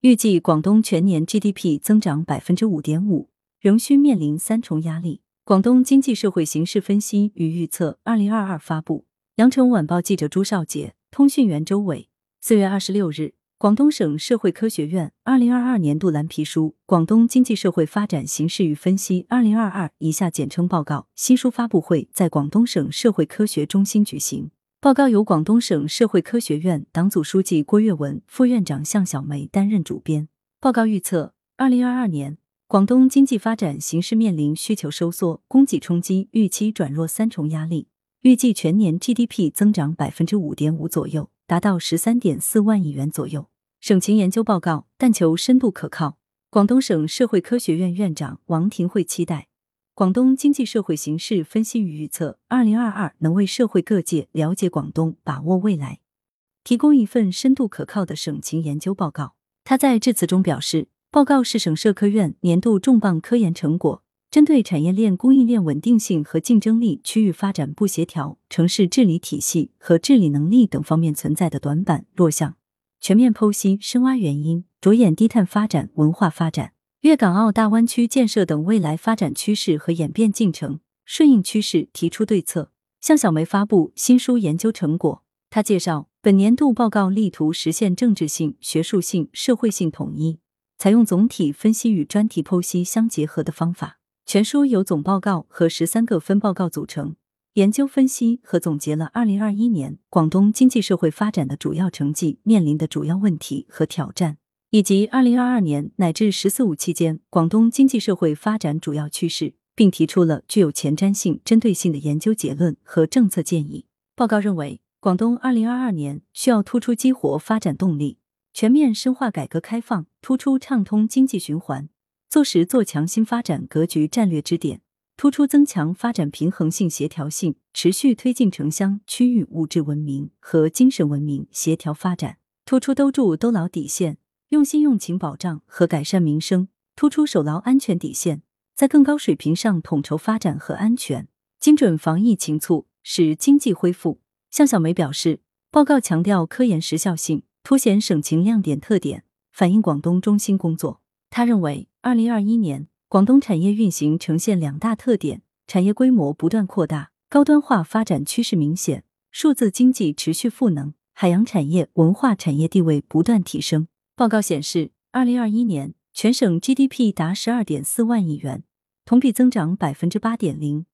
预计广东全年 GDP 增长百分之五点五，仍需面临三重压力。广东经济社会形势分析与预测二零二二发布。羊城晚报记者朱少杰，通讯员周伟。四月二十六日，广东省社会科学院二零二二年度蓝皮书《广东经济社会发展形势与分析（二零二二）》（以下简称报告）新书发布会在广东省社会科学中心举行。报告由广东省社会科学院党组书记郭跃文、副院长向小梅担任主编。报告预测，二零二二年广东经济发展形势面临需求收缩、供给冲击、预期转弱三重压力。预计全年 GDP 增长百分之五点五左右，达到十三点四万亿元左右。省情研究报告，但求深度可靠。广东省社会科学院院长王廷慧期待广东经济社会形势分析与预测二零二二能为社会各界了解广东、把握未来提供一份深度可靠的省情研究报告。他在致辞中表示，报告是省社科院年度重磅科研成果。针对产业链、供应链稳定性和竞争力、区域发展不协调、城市治理体系和治理能力等方面存在的短板弱项，全面剖析、深挖原因，着眼低碳发展、文化发展、粤港澳大湾区建设等未来发展趋势和演变进程，顺应趋势提出对策。向小梅发布新书研究成果，他介绍，本年度报告力图实现政治性、学术性、社会性统一，采用总体分析与专题剖析相结合的方法。全书由总报告和十三个分报告组成，研究分析和总结了二零二一年广东经济社会发展的主要成绩、面临的主要问题和挑战，以及二零二二年乃至“十四五”期间广东经济社会发展主要趋势，并提出了具有前瞻性、针对性的研究结论和政策建议。报告认为，广东二零二二年需要突出激活发展动力，全面深化改革开放，突出畅通经济循环。做实做强新发展格局战略支点，突出增强发展平衡性协调性，持续推进城乡区域物质文明和精神文明协调发展，突出兜住兜牢底线，用心用情保障和改善民生，突出守牢安全底线，在更高水平上统筹发展和安全，精准防疫情促，使经济恢复。向小梅表示，报告强调科研实效性，凸显省情亮点特点，反映广东中心工作。他认为。二零二一年，广东产业运行呈现两大特点：产业规模不断扩大，高端化发展趋势明显；数字经济持续赋能，海洋产业、文化产业地位不断提升。报告显示，二零二一年全省 GDP 达十二点四万亿元，同比增长百分之八点零，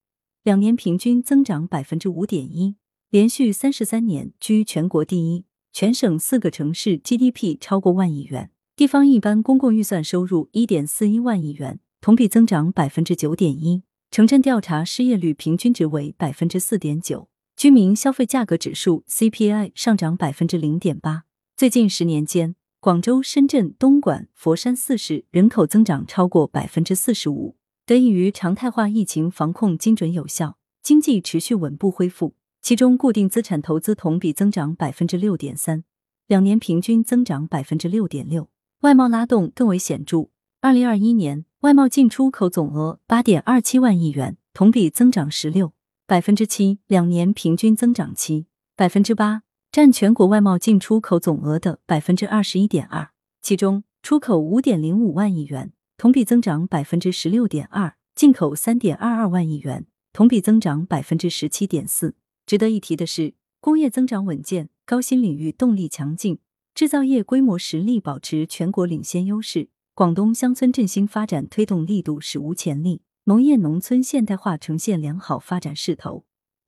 两年平均增长百分之五点一，连续三十三年居全国第一。全省四个城市 GDP 超过万亿元。地方一般公共预算收入一点四一万亿元，同比增长百分之九点一。城镇调查失业率平均值为百分之四点九，居民消费价格指数 CPI 上涨百分之零点八。最近十年间，广州、深圳、东莞、佛山四市人口增长超过百分之四十五，得益于常态化疫情防控精准有效，经济持续稳步恢复。其中，固定资产投资同比增长百分之六点三，两年平均增长百分之六点六。外贸拉动更为显著。二零二一年，外贸进出口总额八点二七万亿元，同比增长十六百分之七，两年平均增长七百分之八，占全国外贸进出口总额的百分之二十一点二。其中，出口五点零五万亿元，同比增长百分之十六点二；进口三点二二万亿元，同比增长百分之十七点四。值得一提的是，工业增长稳健，高新领域动力强劲。制造业规模实力保持全国领先优势，广东乡村振兴发展推动力度史无前例，农业农村现代化呈现良好发展势头，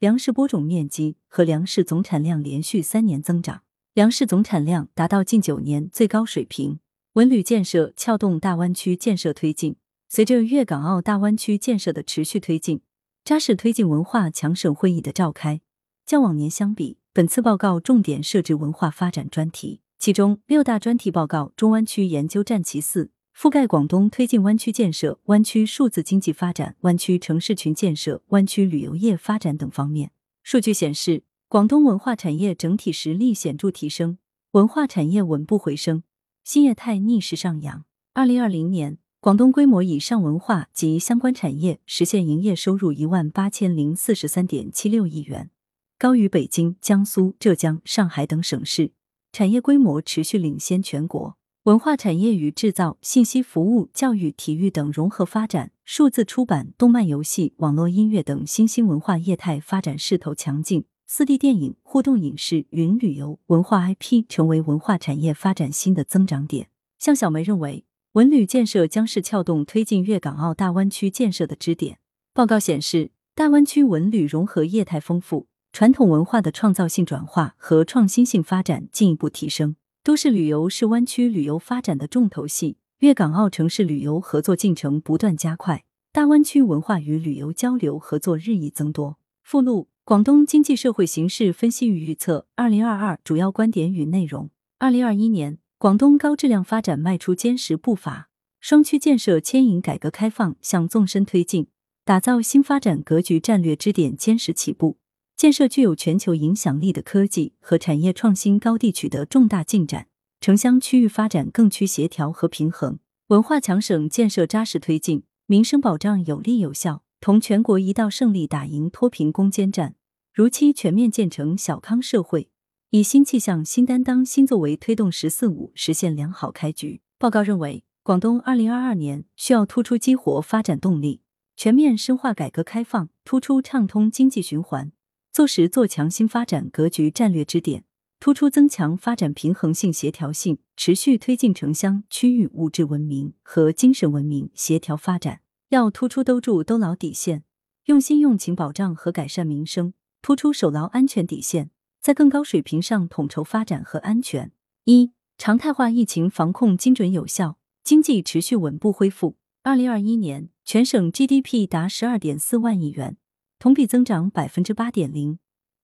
粮食播种面积和粮食总产量连续三年增长，粮食总产量达到近九年最高水平。文旅建设撬动大湾区建设推进，随着粤港澳大湾区建设的持续推进，扎实推进文化强省会议的召开，较往年相比，本次报告重点设置文化发展专题。其中六大专题报告，中湾区研究占其四，覆盖广东推进湾区建设、湾区数字经济发展、湾区城市群建设、湾区旅游业发展等方面。数据显示，广东文化产业整体实力显著提升，文化产业稳步回升，新业态逆势上扬。二零二零年，广东规模以上文化及相关产业实现营业收入一万八千零四十三点七六亿元，高于北京、江苏、浙江、上海等省市。产业规模持续领先全国。文化产业与制造、信息服务、教育、体育等融合发展，数字出版、动漫游戏、网络音乐等新兴文化业态发展势头强劲。四 D 电影、互动影视、云旅游、文化 IP 成为文化产业发展新的增长点。向小梅认为，文旅建设将是撬动推进粤港澳大湾区建设的支点。报告显示，大湾区文旅融合业态丰富，传统文化的创造性转化和创新性发展进一步提升。都市旅游是湾区旅游发展的重头戏，粤港澳城市旅游合作进程不断加快，大湾区文化与旅游交流合作日益增多。附录。广东经济社会形势分析与预测，二零二二主要观点与内容。二零二一年，广东高质量发展迈出坚实步伐，双区建设牵引改革开放向纵深推进，打造新发展格局战略支点坚实起步，建设具有全球影响力的科技和产业创新高地取得重大进展，城乡区域发展更趋协调和平衡，文化强省建设扎实推进，民生保障有力有效。同全国一道胜利打赢脱贫攻坚战，如期全面建成小康社会，以新气象、新担当、新作为推动“十四五”实现良好开局。报告认为，广东二零二二年需要突出激活发展动力，全面深化改革开放，突出畅通经济循环，做实做强新发展格局战略支点，突出增强发展平衡性、协调性，持续推进城乡区域物质文明和精神文明协调发展。要突出兜住兜牢底线，用心用情保障和改善民生，突出守牢安全底线，在更高水平上统筹发展和安全。一、常态化疫情防控精准有效，经济持续稳步恢复。二零二一年全省 GDP 达十二点四万亿元，同比增长百分之八点零，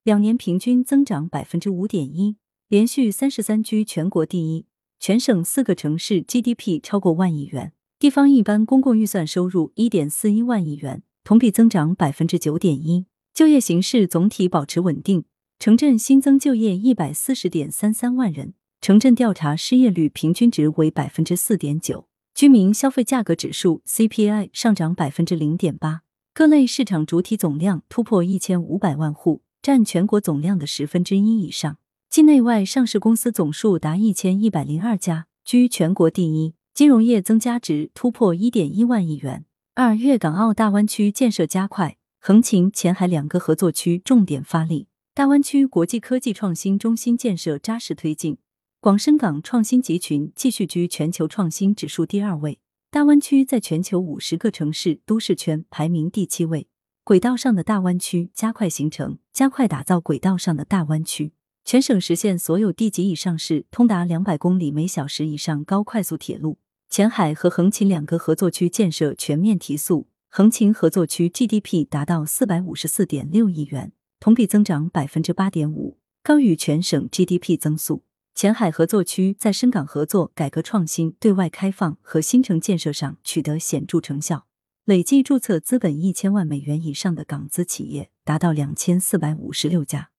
两年平均增长百分之五点一，连续三十三居全国第一。全省四个城市 GDP 超过万亿元。地方一般公共预算收入一点四一万亿元，同比增长百分之九点一。就业形势总体保持稳定，城镇新增就业一百四十点三三万人，城镇调查失业率平均值为百分之四点九。居民消费价格指数 CPI 上涨百分之零点八。各类市场主体总量突破一千五百万户，占全国总量的十分之一以上。境内外上市公司总数达一千一百零二家，居全国第一。金融业增加值突破一点一万亿元。二、粤港澳大湾区建设加快，横琴、前海两个合作区重点发力，大湾区国际科技创新中心建设扎实推进。广深港创新集群继续居全球创新指数第二位，大湾区在全球五十个城市都市圈排名第七位。轨道上的大湾区加快形成，加快打造轨道上的大湾区。全省实现所有地级以上市通达两百公里每小时以上高快速铁路。前海和横琴两个合作区建设全面提速，横琴合作区 GDP 达到四百五十四点六亿元，同比增长百分之八点五，高于全省 GDP 增速。前海合作区在深港合作、改革创新、对外开放和新城建设上取得显著成效，累计注册资本一千万美元以上的港资企业达到两千四百五十六家。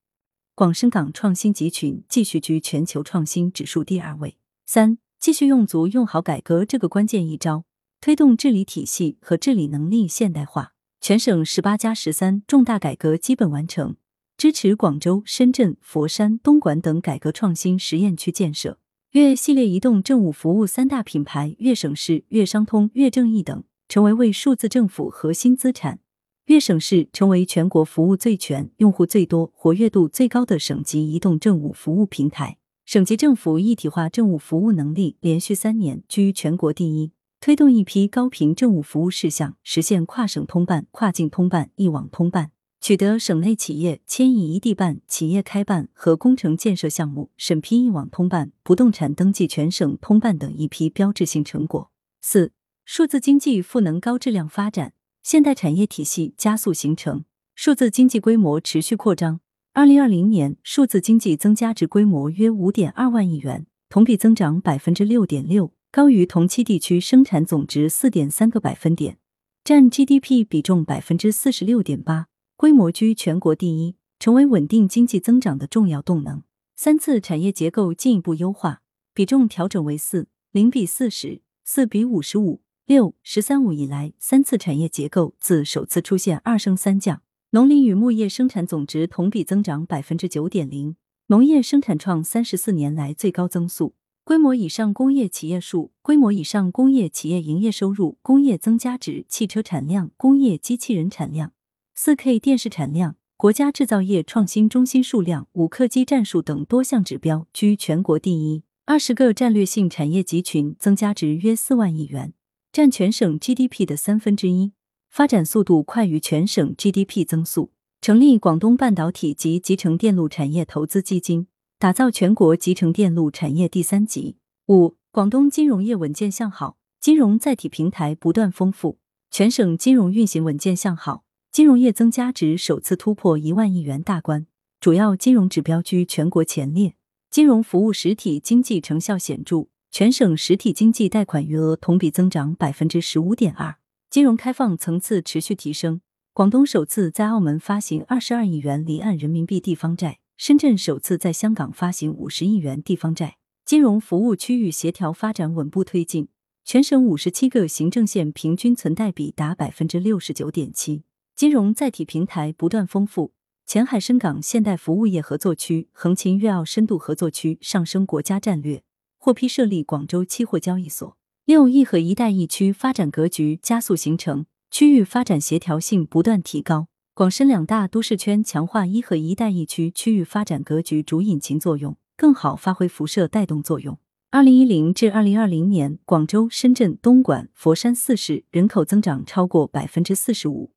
广深港创新集群继续居全球创新指数第二位。三。继续用足用好改革这个关键一招，推动治理体系和治理能力现代化。全省十八加十三重大改革基本完成，支持广州、深圳、佛山、东莞等改革创新实验区建设。粤系列移动政务服务三大品牌粤省市、粤商通、粤正义等，成为为数字政府核心资产。粤省市成为全国服务最全、用户最多、活跃度最高的省级移动政务服务平台。省级政府一体化政务服务能力连续三年居全国第一，推动一批高频政务服务事项实现跨省通办、跨境通办、一网通办，取得省内企业迁移一地办、企业开办和工程建设项目审批一网通办、不动产登记全省通办等一批标志性成果。四、数字经济赋能高质量发展，现代产业体系加速形成，数字经济规模持续扩张。二零二零年，数字经济增加值规模约五点二万亿元，同比增长百分之六点六，高于同期地区生产总值四点三个百分点，占 GDP 比重百分之四十六点八，规模居全国第一，成为稳定经济增长的重要动能。三次产业结构进一步优化，比重调整为四零比四十四比五十五六十三五以来，三次产业结构自首次出现二升三降。农林与牧业生产总值同比增长百分之九点零，农业生产创三十四年来最高增速。规模以上工业企业数、规模以上工业企业营业收入、工业增加值、汽车产量、工业机器人产量、四 K 电视产量、国家制造业创新中心数量、五客基战术等多项指标居全国第一。二十个战略性产业集群增加值约四万亿元，占全省 GDP 的三分之一，发展速度快于全省 GDP 增速。成立广东半导体及集成电路产业投资基金。打造全国集成电路产业第三级。五、广东金融业稳健向好，金融载体平台不断丰富，全省金融运行稳健向好，金融业增加值首次突破一万亿元大关，主要金融指标居全国前列，金融服务实体经济成效显著，全省实体经济贷款余额同比增长百分之十五点二，金融开放层次持续提升。广东首次在澳门发行二十二亿元离岸人民币地方债。深圳首次在香港发行五十亿元地方债，金融服务区域协调发展稳步推进，全省五十七个行政县平均存贷比达百分之六十九点七，金融载体平台不断丰富。前海深港现代服务业合作区、横琴粤澳深度合作区上升国家战略，获批设立广州期货交易所。六一和一带一区发展格局加速形成，区域发展协调性不断提高。广深两大都市圈强化一和一带一区区域发展格局主引擎作用，更好发挥辐射带动作用。二零一零至二零二零年，广州、深圳、东莞、佛山四市人口增长超过百分之四十五，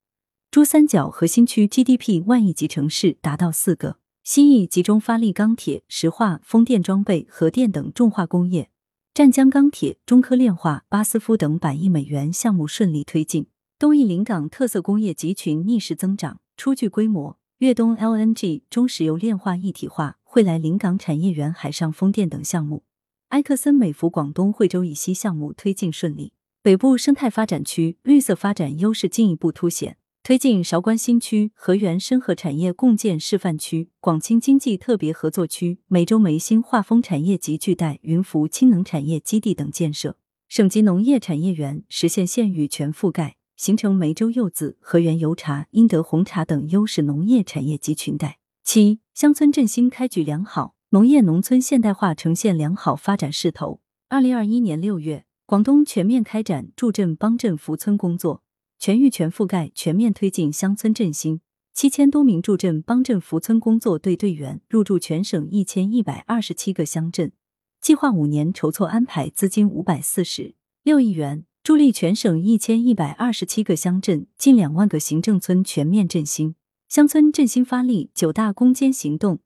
珠三角核心区 GDP 万亿级城市达到四个。西翼集中发力钢铁、石化、风电装备、核电等重化工业，湛江钢铁、中科炼化、巴斯夫等百亿美元项目顺利推进。东翼临港特色工业集群逆势增长，初具规模。粤东 LNG 中石油炼化一体化、惠来临港产业园海上风电等项目，埃克森美孚广东惠州以西项目推进顺利。北部生态发展区绿色发展优势进一步凸显，推进韶关新区、河源深河产业共建示范区、广清经济特别合作区、梅州梅兴化风产业集聚带云浮氢能产业基地等建设，省级农业产业园实现县域全覆盖。形成梅州柚子、河源油茶、英德红茶等优势农业产业集群带。七、乡村振兴开局良好，农业农村现代化呈现良好发展势头。二零二一年六月，广东全面开展助镇帮镇扶村工作，全域全覆盖，全面推进乡村振兴。七千多名助镇帮镇扶村工作队队员入驻全省一千一百二十七个乡镇，计划五年筹措安排资金五百四十六亿元。助力全省一千一百二十七个乡镇、近两万个行政村全面振兴，乡村振兴发力九大攻坚行动，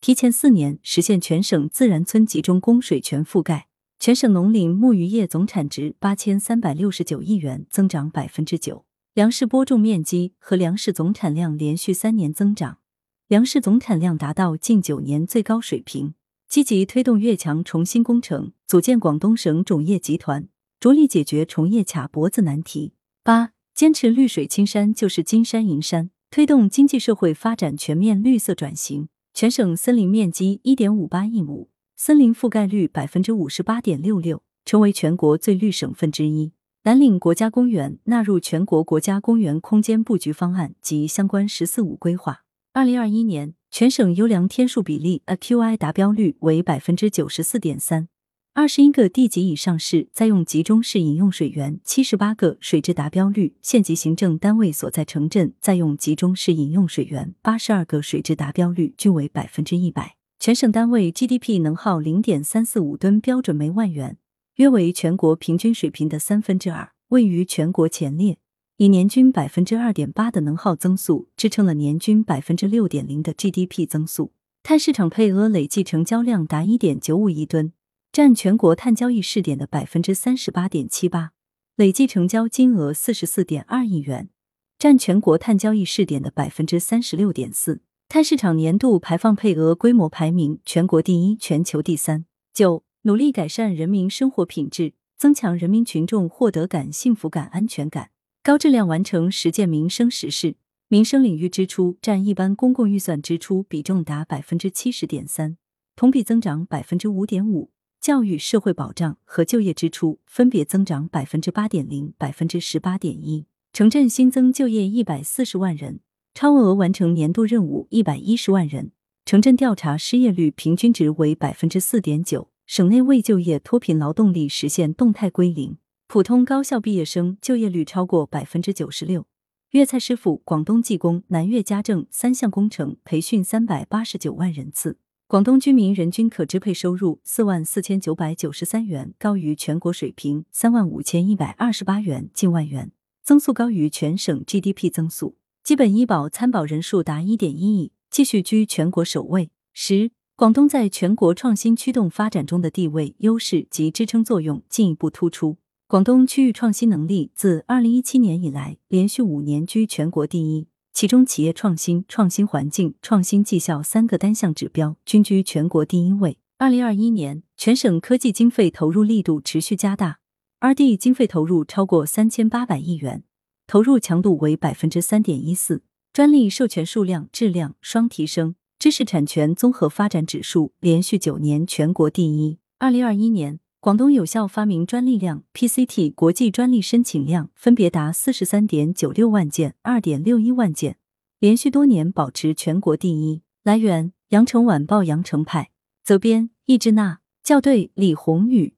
提前四年实现全省自然村集中供水全覆盖。全省农林牧渔业总产值八千三百六十九亿元，增长百分之九。粮食播种面积和粮食总产量连续三年增长，粮食总产量达到近九年最高水平。积极推动粤强重新工程，组建广东省种业集团。着力解决虫业卡脖子难题。八、坚持绿水青山就是金山银山，推动经济社会发展全面绿色转型。全省森林面积一点五八亿亩，森林覆盖率百分之五十八点六六，成为全国最绿省份之一。南岭国家公园纳入全国国家公园空间布局方案及相关“十四五”规划。二零二一年，全省优良天数比例 （AQI） 达标率为百分之九十四点三。二十一个地级以上市在用集中式饮用水源，七十八个水质达标率；县级行政单位所在城镇在用集中式饮用水源，八十二个水质达标率均为百分之一百。全省单位 GDP 能耗零点三四五吨标准每万元，约为全国平均水平的三分之二，位于全国前列。以年均百分之二点八的能耗增速，支撑了年均百分之六点零的 GDP 增速。碳市场配额累计成交量达一点九五亿吨。占全国碳交易试点的百分之三十八点七八，累计成交金额四十四点二亿元，占全国碳交易试点的百分之三十六点四。碳市场年度排放配额规模排名全国第一，全球第三。九，努力改善人民生活品质，增强人民群众获得感、幸福感、安全感，高质量完成十件民生实事。民生领域支出占一般公共预算支出比重达百分之七十点三，同比增长百分之五点五。教育、社会保障和就业支出分别增长百分之八点零、百分之十八点一。城镇新增就业一百四十万人，超额完成年度任务一百一十万人。城镇调查失业率平均值为百分之四点九，省内未就业脱贫劳动力实现动态归零，普通高校毕业生就业率超过百分之九十六。粤菜师傅、广东技工、南粤家政三项工程培训三百八十九万人次。广东居民人均可支配收入四万四千九百九十三元，高于全国水平三万五千一百二十八元，近万元，增速高于全省 GDP 增速。基本医保参保人数达一点一亿，继续居全国首位。十。广东在全国创新驱动发展中的地位、优势及支撑作用进一步突出。广东区域创新能力自二零一七年以来连续五年居全国第一，其中企业创新、创新环境、创新绩效三个单项指标均居全国第一位。二零二一年，全省科技经费投入力度持续加大，R&D 经费投入超过三千八百亿元，投入强度为百分之三点一四，专利授权数量、质量双提升。知识产权综合发展指数连续九年全国第一。二零二一年，广东有效发明专利量 （PCT） 国际专利申请量分别达四十三点九六万件、二点六一万件，连续多年保持全国第一。来源：羊城晚报羊城派，责编：易之娜，校对：李红宇。